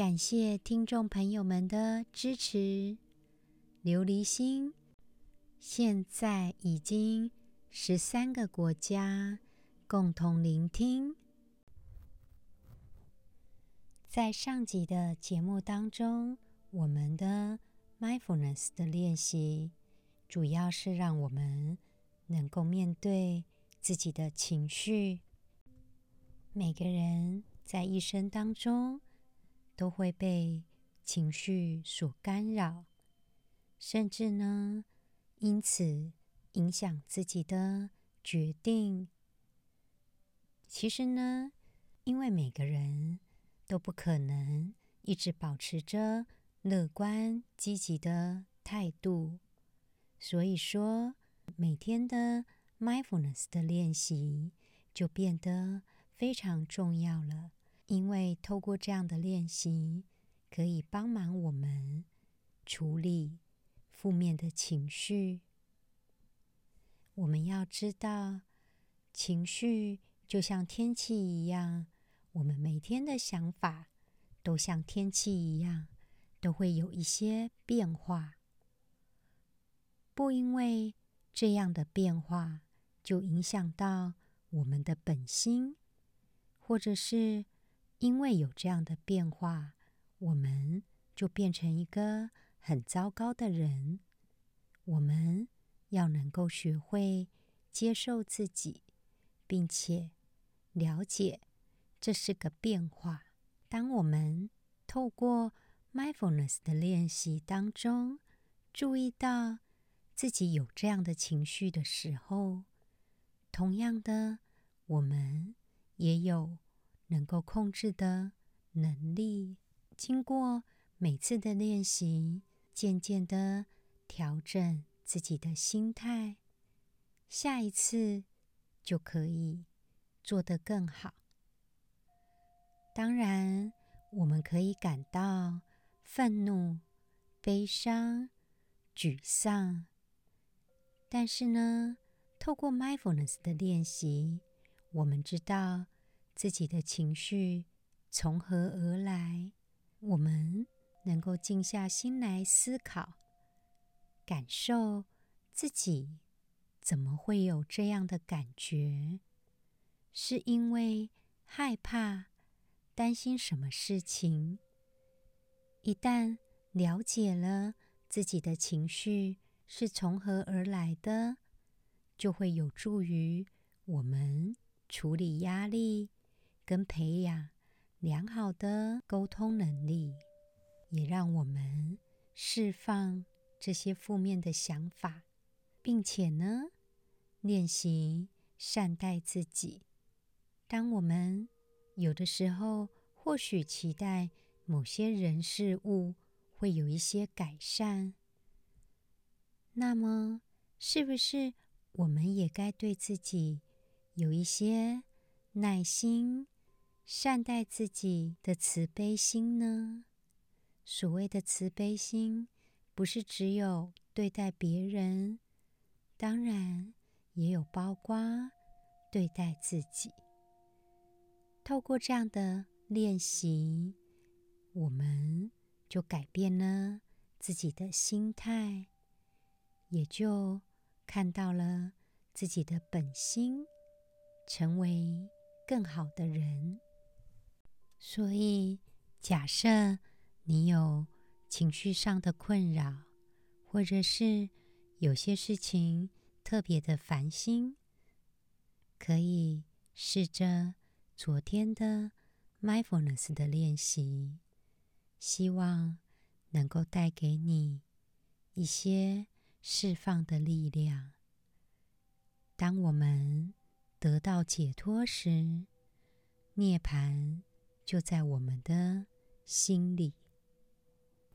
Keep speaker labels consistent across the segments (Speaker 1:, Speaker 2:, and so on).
Speaker 1: 感谢听众朋友们的支持。琉璃心现在已经十三个国家共同聆听。在上集的节目当中，我们的 mindfulness 的练习主要是让我们能够面对自己的情绪。每个人在一生当中，都会被情绪所干扰，甚至呢，因此影响自己的决定。其实呢，因为每个人都不可能一直保持着乐观积极的态度，所以说每天的 mindfulness 的练习就变得非常重要了。因为透过这样的练习，可以帮忙我们处理负面的情绪。我们要知道，情绪就像天气一样，我们每天的想法都像天气一样，都会有一些变化。不因为这样的变化就影响到我们的本心，或者是。因为有这样的变化，我们就变成一个很糟糕的人。我们要能够学会接受自己，并且了解这是个变化。当我们透过 mindfulness 的练习当中，注意到自己有这样的情绪的时候，同样的，我们也有。能够控制的能力，经过每次的练习，渐渐的调整自己的心态，下一次就可以做得更好。当然，我们可以感到愤怒、悲伤、沮丧，但是呢，透过 mindfulness 的练习，我们知道。自己的情绪从何而来？我们能够静下心来思考、感受自己怎么会有这样的感觉？是因为害怕、担心什么事情？一旦了解了自己的情绪是从何而来的，就会有助于我们处理压力。跟培养良好的沟通能力，也让我们释放这些负面的想法，并且呢，练习善待自己。当我们有的时候或许期待某些人事物会有一些改善，那么是不是我们也该对自己有一些耐心？善待自己的慈悲心呢？所谓的慈悲心，不是只有对待别人，当然也有包括对待自己。透过这样的练习，我们就改变了自己的心态，也就看到了自己的本心，成为更好的人。所以，假设你有情绪上的困扰，或者是有些事情特别的烦心，可以试着昨天的 mindfulness 的练习，希望能够带给你一些释放的力量。当我们得到解脱时，涅槃。就在我们的心里。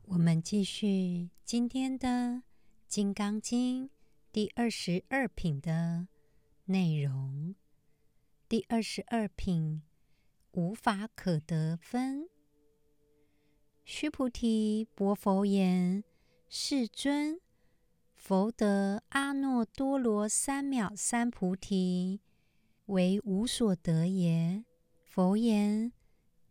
Speaker 1: 我们继续今天的《金刚经》第二十二品的内容。第二十二品，无法可得分。须菩提，白佛言：“世尊，佛得阿耨多罗三藐三菩提，为无所得也。”佛言：“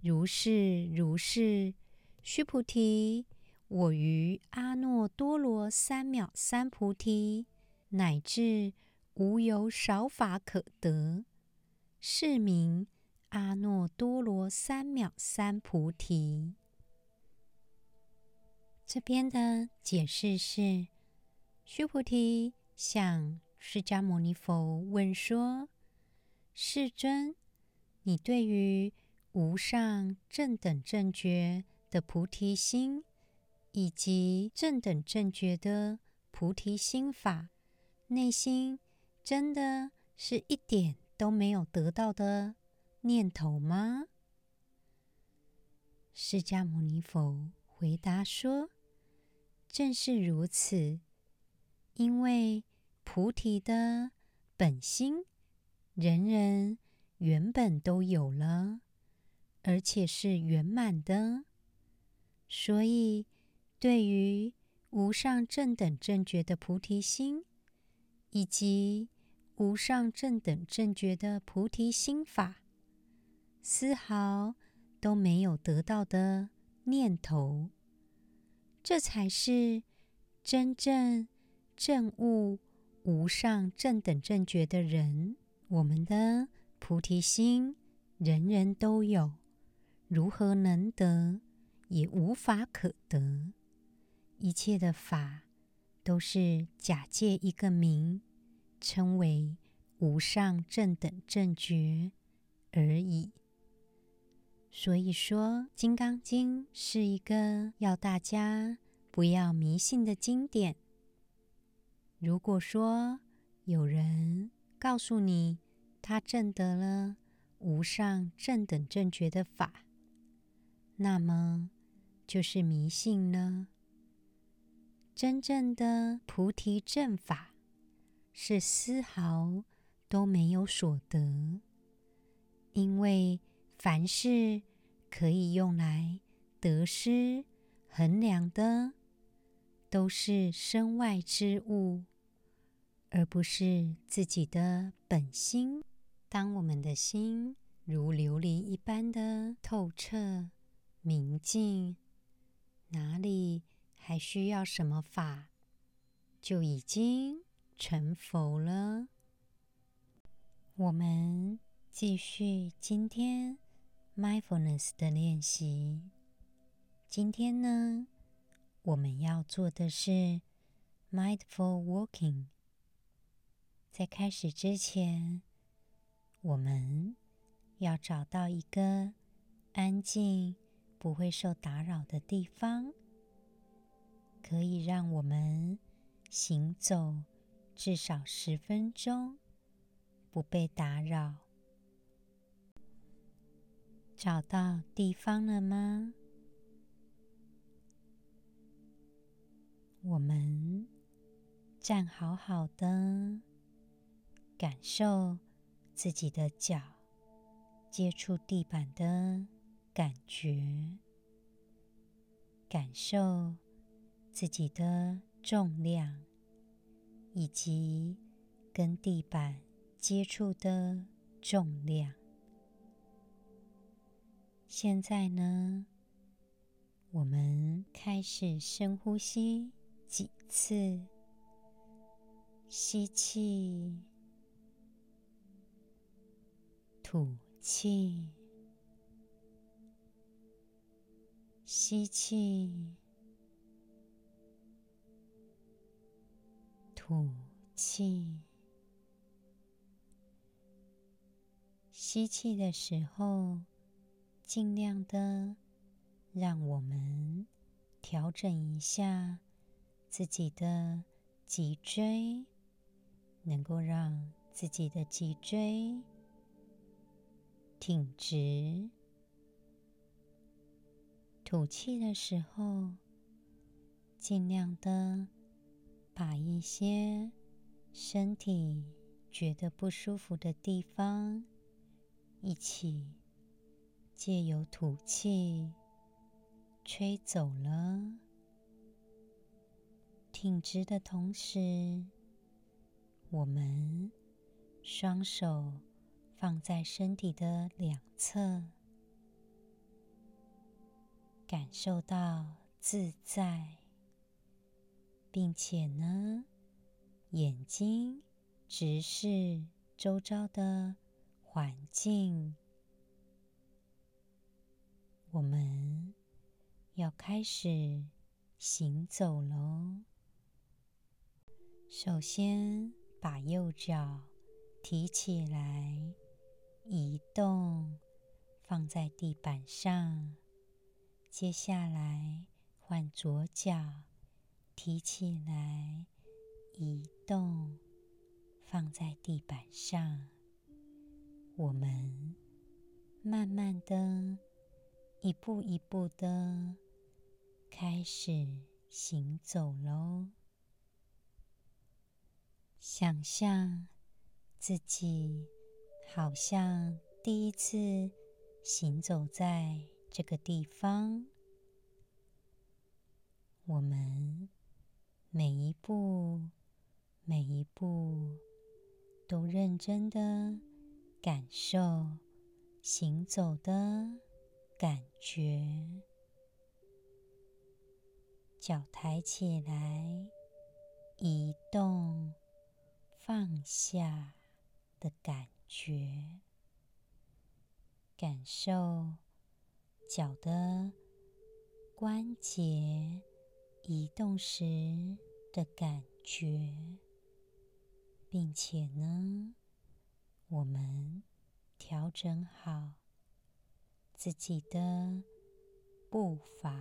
Speaker 1: 如是如是。”须菩提。我于阿耨多罗三藐三菩提，乃至无有少法可得，是名阿耨多罗三藐三菩提。这边的解释是：须菩提向释迦牟尼佛问说：“世尊，你对于无上正等正觉的菩提心，以及正等正觉的菩提心法，内心真的是一点都没有得到的念头吗？释迦牟尼佛回答说：“正是如此，因为菩提的本心，人人原本都有了，而且是圆满的，所以。”对于无上正等正觉的菩提心，以及无上正等正觉的菩提心法，丝毫都没有得到的念头，这才是真正证悟无上正等正觉的人。我们的菩提心，人人都有，如何能得，也无法可得。一切的法都是假借一个名，称为无上正等正觉而已。所以说，《金刚经》是一个要大家不要迷信的经典。如果说有人告诉你他证得了无上正等正觉的法，那么就是迷信了。真正的菩提正法是丝毫都没有所得，因为凡事可以用来得失衡量的，都是身外之物，而不是自己的本心。当我们的心如琉璃一般的透彻明净，哪里还需要什么法，就已经成佛了。我们继续今天 mindfulness 的练习。今天呢，我们要做的是 mindful walking。在开始之前，我们要找到一个安静、不会受打扰的地方。可以让我们行走至少十分钟，不被打扰。找到地方了吗？我们站好好的，感受自己的脚接触地板的感觉，感受。自己的重量，以及跟地板接触的重量。现在呢，我们开始深呼吸几次，吸气，吐气，吸气。吐气，吸气的时候，尽量的让我们调整一下自己的脊椎，能够让自己的脊椎挺直。吐气的时候，尽量的把一些身体觉得不舒服的地方，一起借由吐气吹走了。挺直的同时，我们双手放在身体的两侧。感受到自在，并且呢，眼睛直视周遭的环境。我们要开始行走喽。首先，把右脚提起来，移动，放在地板上。接下来换左脚提起来，移动，放在地板上。我们慢慢的一步一步的开始行走喽。想象自己好像第一次行走在。这个地方，我们每一步每一步都认真的感受行走的感觉，脚抬起来，移动，放下的感觉，感受。脚的关节移动时的感觉，并且呢，我们调整好自己的步伐，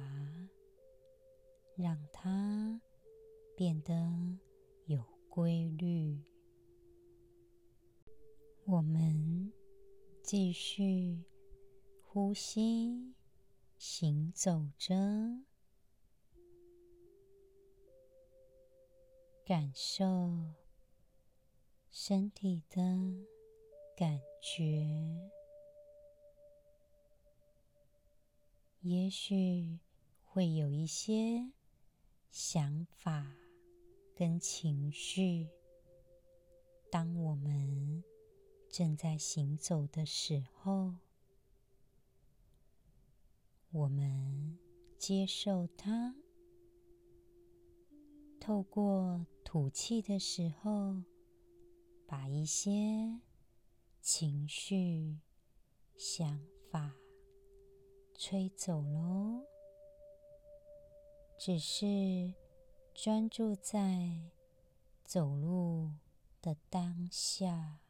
Speaker 1: 让它变得有规律。我们继续呼吸。行走着，感受身体的感觉。也许会有一些想法跟情绪，当我们正在行走的时候。我们接受它，透过吐气的时候，把一些情绪、想法吹走喽。只是专注在走路的当下，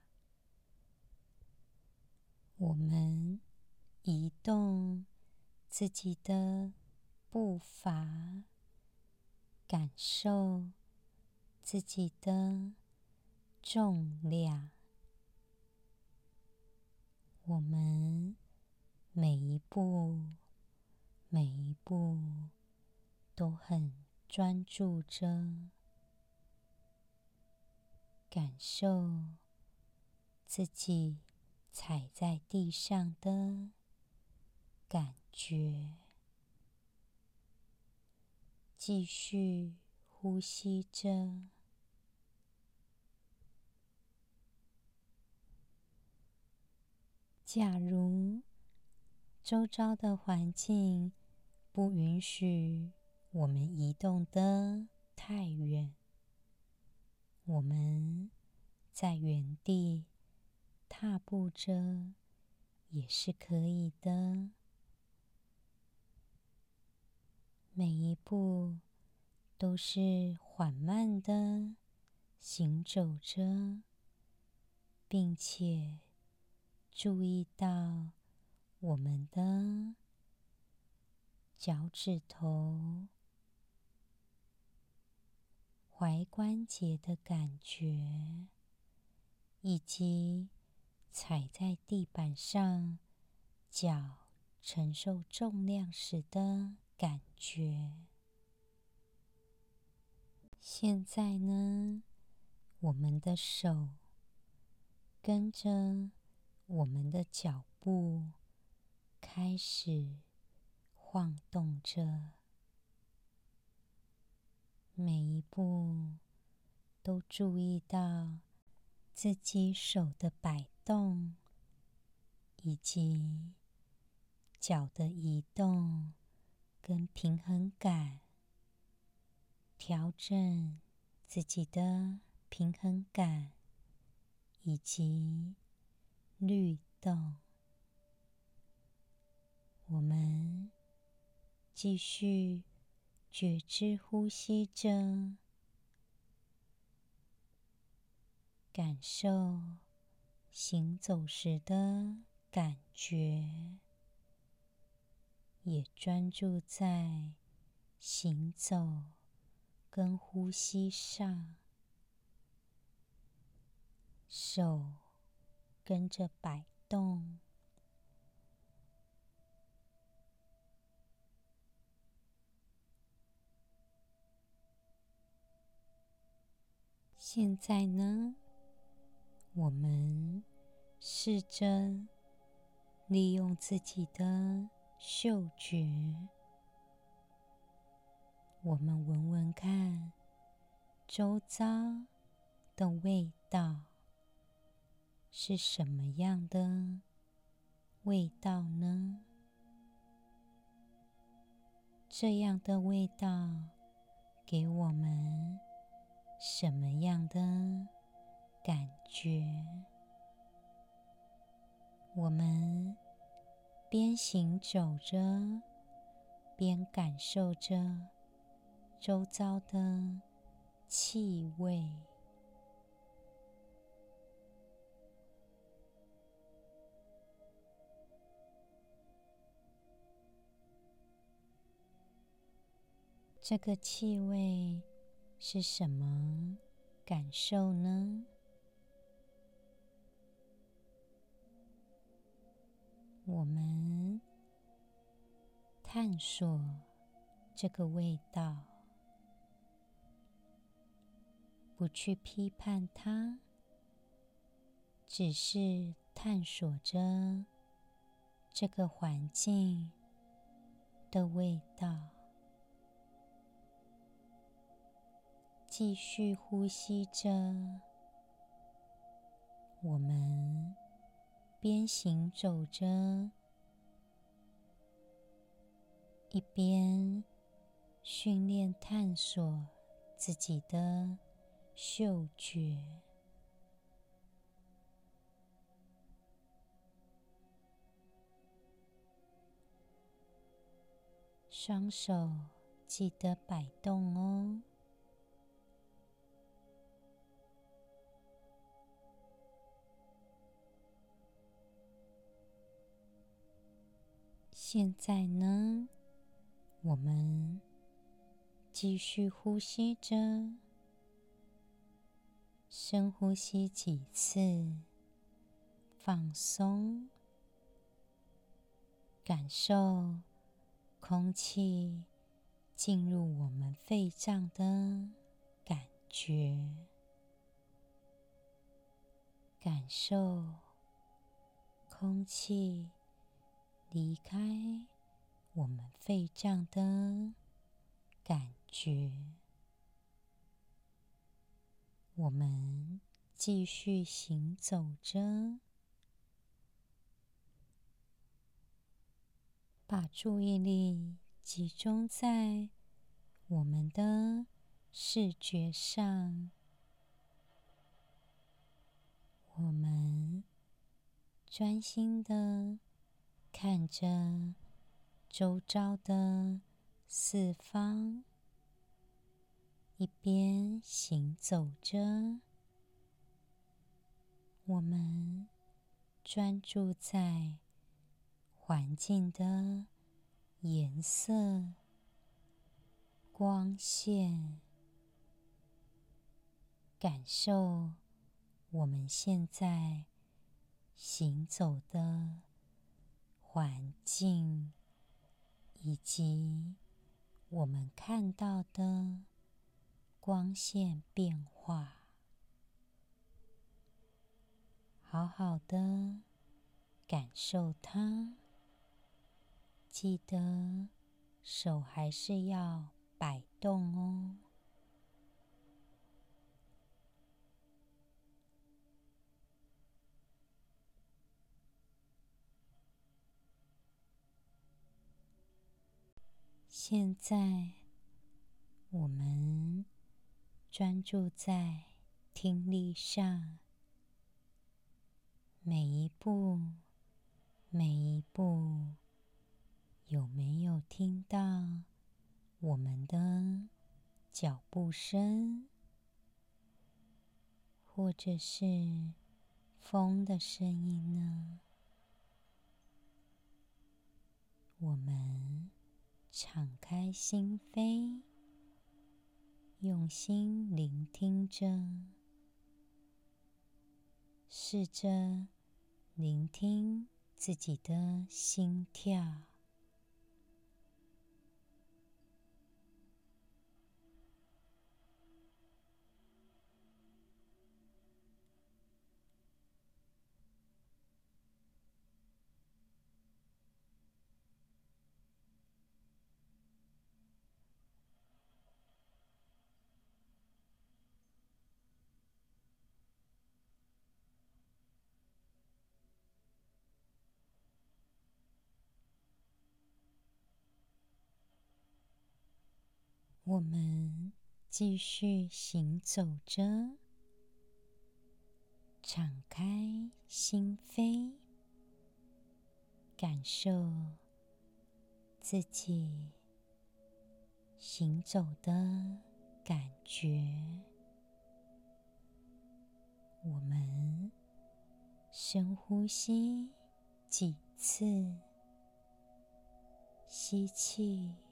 Speaker 1: 我们移动。自己的步伐，感受自己的重量。我们每一步，每一步都很专注着，感受自己踩在地上的感觉，继续呼吸着。假如周遭的环境不允许我们移动得太远，我们在原地踏步着也是可以的。每一步都是缓慢的行走着，并且注意到我们的脚趾头、踝关节的感觉，以及踩在地板上脚承受重量时的感觉。现在呢，我们的手跟着我们的脚步开始晃动着，每一步都注意到自己手的摆动，以及脚的移动跟平衡感。调整自己的平衡感以及律动，我们继续觉知呼吸着，感受行走时的感觉，也专注在行走。跟呼吸上，手跟着摆动。现在呢，我们试着利用自己的嗅觉。我们闻闻看，周遭的味道是什么样的味道呢？这样的味道给我们什么样的感觉？我们边行走着，边感受着。周遭的气味，这个气味是什么感受呢？我们探索这个味道。不去批判它，只是探索着这个环境的味道。继续呼吸着，我们边行走着，一边训练探索自己的。嗅觉，双手记得摆动哦。现在呢，我们继续呼吸着。深呼吸几次，放松，感受空气进入我们肺脏的感觉，感受空气离开我们肺脏的感觉。我们继续行走着，把注意力集中在我们的视觉上。我们专心的看着周遭的四方。一边行走着，我们专注在环境的颜色、光线，感受我们现在行走的环境，以及我们看到的。光线变化。好好的感受它，记得手还是要摆动哦。现在，我们专注在听力上，每一步，每一步，有没有听到我们的脚步声，或者是风的声音呢？我们。敞开心扉，用心聆听着，试着聆听自己的心跳。我们继续行走着，敞开心扉，感受自己行走的感觉。我们深呼吸几次，吸气。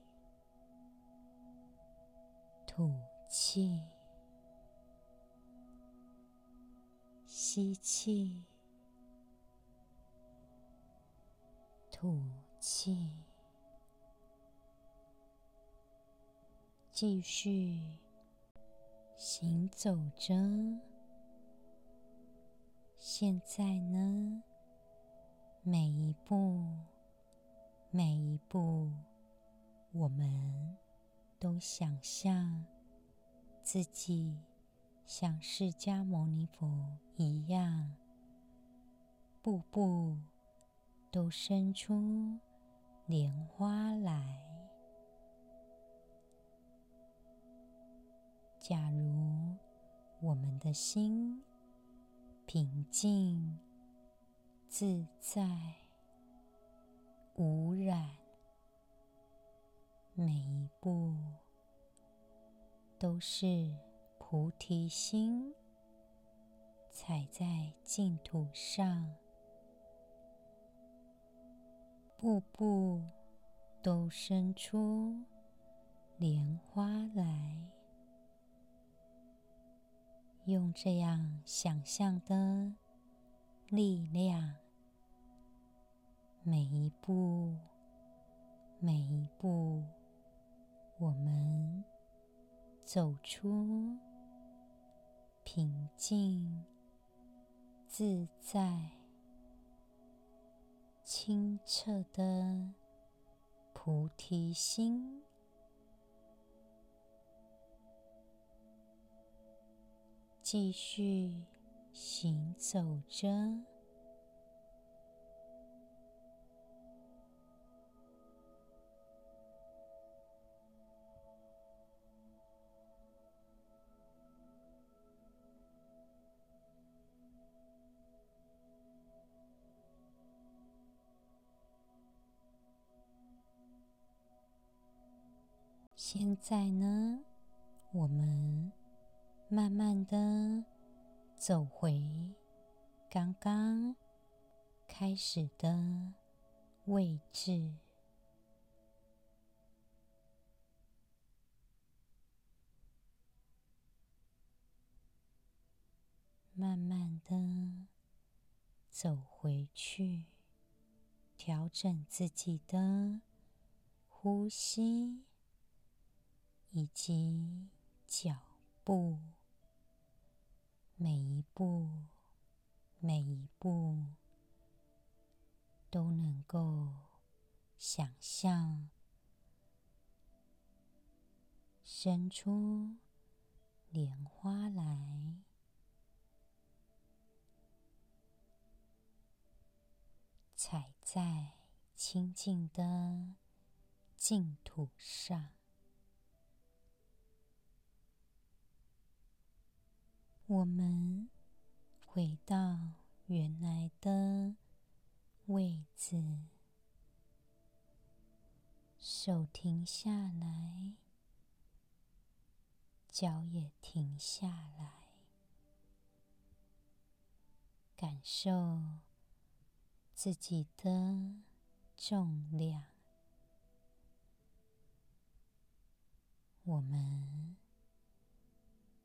Speaker 1: 吐气，吸气，吐气，继续行走着。现在呢，每一步，每一步，我们。都想象自己像释迦牟尼佛一样，步步都生出莲花来。假如我们的心平静、自在、无染。每一步都是菩提心，踩在净土上，步步都生出莲花来。用这样想象的力量，每一步，每一步。我们走出平静、自在、清澈的菩提心，继续行走着。现在呢，我们慢慢的走回刚刚开始的位置，慢慢的走回去，调整自己的呼吸。以及脚步，每一步，每一步，都能够想象生出莲花来，踩在清净的净土上。我们回到原来的位置，手停下来，脚也停下来，感受自己的重量。我们。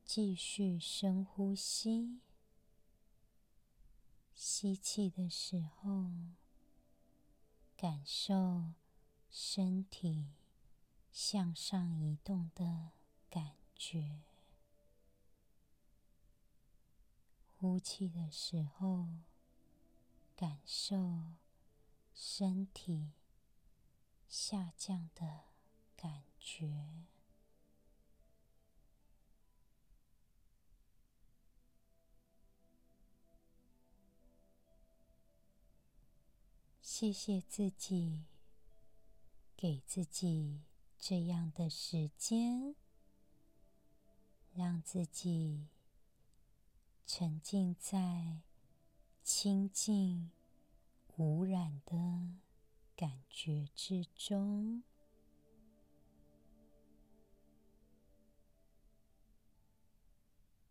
Speaker 1: 继续深呼吸，吸气的时候，感受身体向上移动的感觉；呼气的时候，感受身体下降的感觉。谢谢自己，给自己这样的时间，让自己沉浸在清净无染的感觉之中。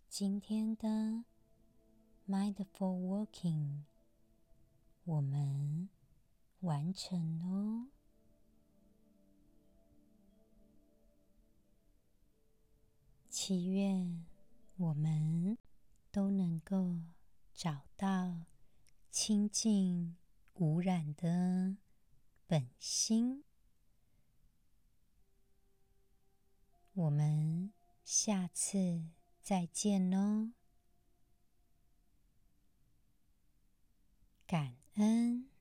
Speaker 1: 今天的 Mindful Walking，我们。完成喽！祈愿我们都能够找到清净无染的本心。我们下次再见喽！感恩。